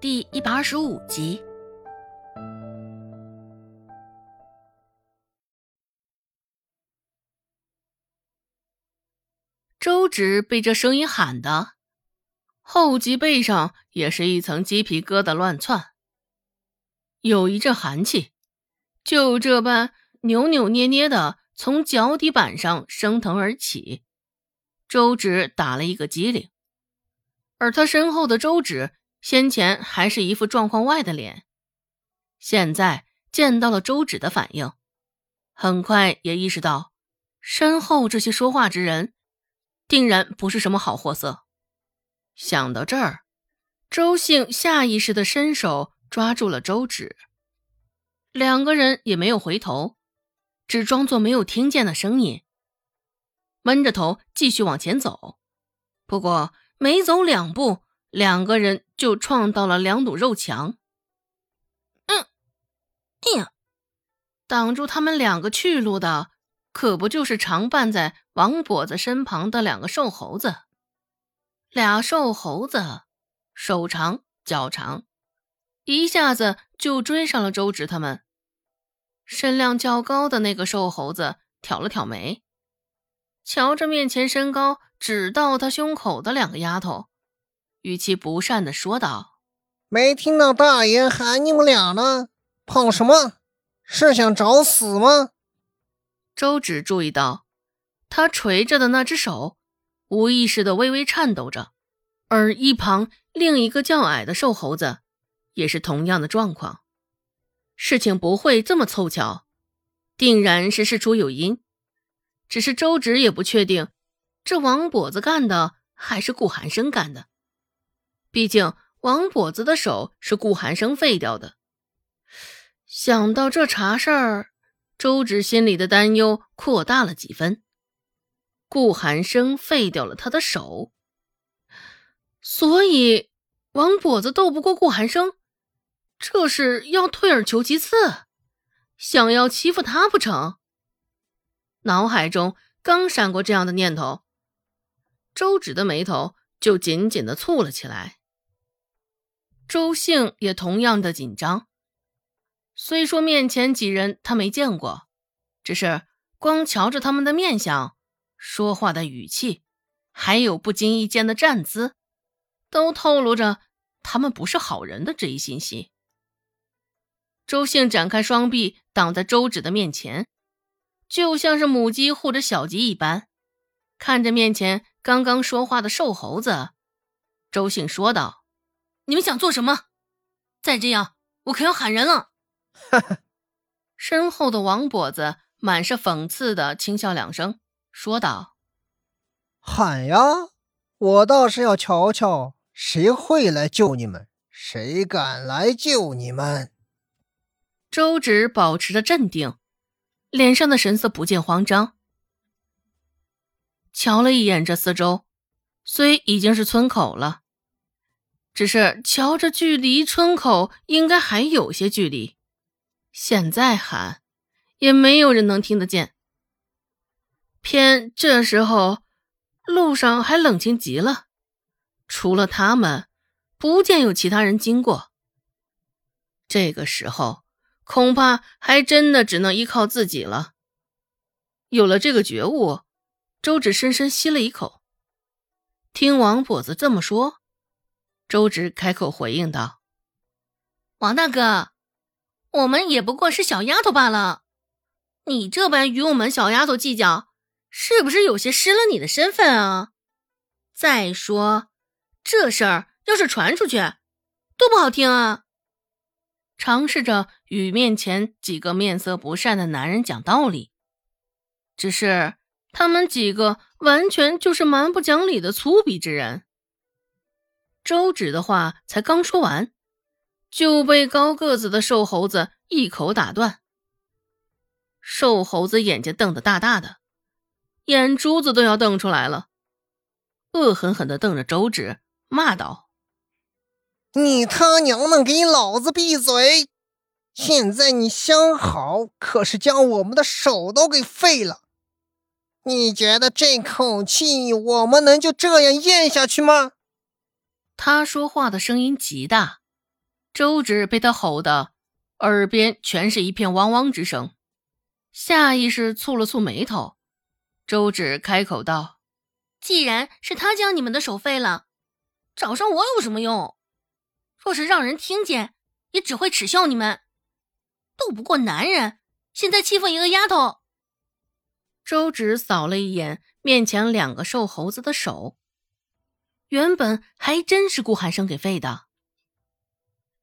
第一百二十五集。周芷被这声音喊的，后脊背上也是一层鸡皮疙瘩乱窜，有一阵寒气就这般扭扭捏捏的从脚底板上升腾而起。周芷打了一个激灵，而他身后的周芷先前还是一副状况外的脸，现在见到了周芷的反应，很快也意识到身后这些说话之人。定然不是什么好货色。想到这儿，周兴下意识的伸手抓住了周芷，两个人也没有回头，只装作没有听见的声音，闷着头继续往前走。不过没走两步，两个人就撞到了两堵肉墙。嗯，哎呀，挡住他们两个去路的。可不就是常伴在王跛子身旁的两个瘦猴子？俩瘦猴子，手长脚长，一下子就追上了周芷他们。身量较高的那个瘦猴子挑了挑眉，瞧着面前身高只到他胸口的两个丫头，语气不善的说道：“没听到大爷喊你们俩呢？跑什么？是想找死吗？”周芷注意到，他垂着的那只手无意识的微微颤抖着，而一旁另一个较矮的瘦猴子也是同样的状况。事情不会这么凑巧，定然是事出有因。只是周芷也不确定，这王跛子干的还是顾寒生干的。毕竟王跛子的手是顾寒生废掉的。想到这茬事儿。周芷心里的担忧扩大了几分。顾寒生废掉了他的手，所以王跛子斗不过顾寒生，这是要退而求其次，想要欺负他不成？脑海中刚闪过这样的念头，周芷的眉头就紧紧的蹙了起来。周兴也同样的紧张。虽说面前几人他没见过，只是光瞧着他们的面相、说话的语气，还有不经意间的站姿，都透露着他们不是好人的这一信息。周兴展开双臂挡在周芷的面前，就像是母鸡护着小鸡一般，看着面前刚刚说话的瘦猴子，周兴说道：“你们想做什么？再这样，我可要喊人了。”哈哈，身后的王跛子满是讽刺的轻笑两声，说道：“喊呀，我倒是要瞧瞧谁会来救你们，谁敢来救你们。”周芷保持着镇定，脸上的神色不见慌张，瞧了一眼这四周，虽已经是村口了，只是瞧着距离村口应该还有些距离。现在喊，也没有人能听得见。偏这时候，路上还冷清极了，除了他们，不见有其他人经过。这个时候，恐怕还真的只能依靠自己了。有了这个觉悟，周芷深深吸了一口。听王跛子这么说，周芷开口回应道：“王大哥。”我们也不过是小丫头罢了，你这般与我们小丫头计较，是不是有些失了你的身份啊？再说这事儿要是传出去，多不好听啊！尝试着与面前几个面色不善的男人讲道理，只是他们几个完全就是蛮不讲理的粗鄙之人。周芷的话才刚说完。就被高个子的瘦猴子一口打断。瘦猴子眼睛瞪得大大的，眼珠子都要瞪出来了，恶狠狠地瞪着周芷，骂道：“你他娘们给老子闭嘴！现在你相好，可是将我们的手都给废了。你觉得这口气我们能就这样咽下去吗？”他说话的声音极大。周芷被他吼得耳边全是一片汪汪之声，下意识蹙了蹙眉头。周芷开口道：“既然是他将你们的手废了，找上我有什么用？若是让人听见，也只会耻笑你们。斗不过男人，现在欺负一个丫头。”周芷扫了一眼面前两个瘦猴子的手，原本还真是顾寒生给废的。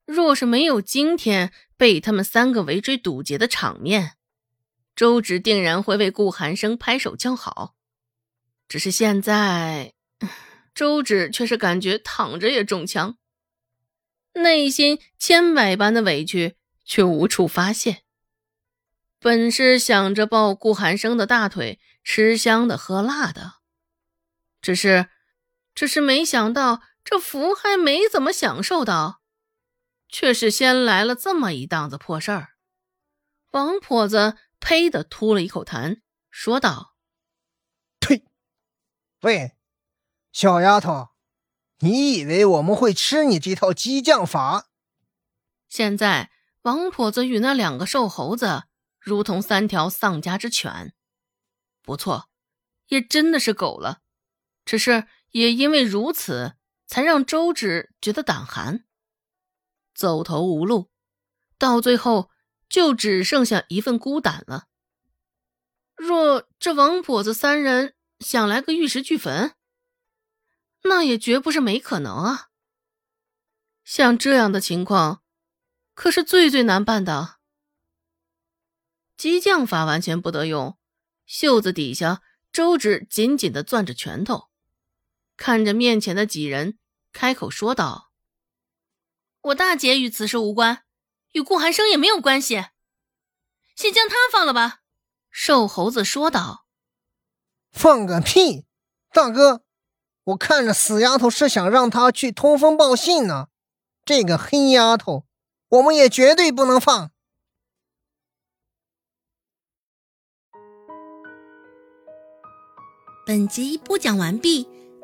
若是没有今天被他们三个围追堵截的场面，周芷定然会为顾寒生拍手叫好。只是现在，周芷却是感觉躺着也中枪，内心千百般的委屈却无处发泄。本是想着抱顾寒生的大腿吃香的喝辣的，只是，只是没想到这福还没怎么享受到。却是先来了这么一档子破事儿，王婆子呸的吐了一口痰，说道：“呸！喂，小丫头，你以为我们会吃你这套激将法？”现在王婆子与那两个瘦猴子如同三条丧家之犬，不错，也真的是狗了。只是也因为如此，才让周芷觉得胆寒。走投无路，到最后就只剩下一份孤胆了。若这王婆子三人想来个玉石俱焚，那也绝不是没可能啊。像这样的情况，可是最最难办的。激将法完全不得用，袖子底下，周芷紧紧的攥着拳头，看着面前的几人，开口说道。我大姐与此事无关，与顾寒生也没有关系。先将他放了吧。”瘦猴子说道。“放个屁！大哥，我看着死丫头是想让她去通风报信呢。这个黑丫头，我们也绝对不能放。”本集播讲完毕，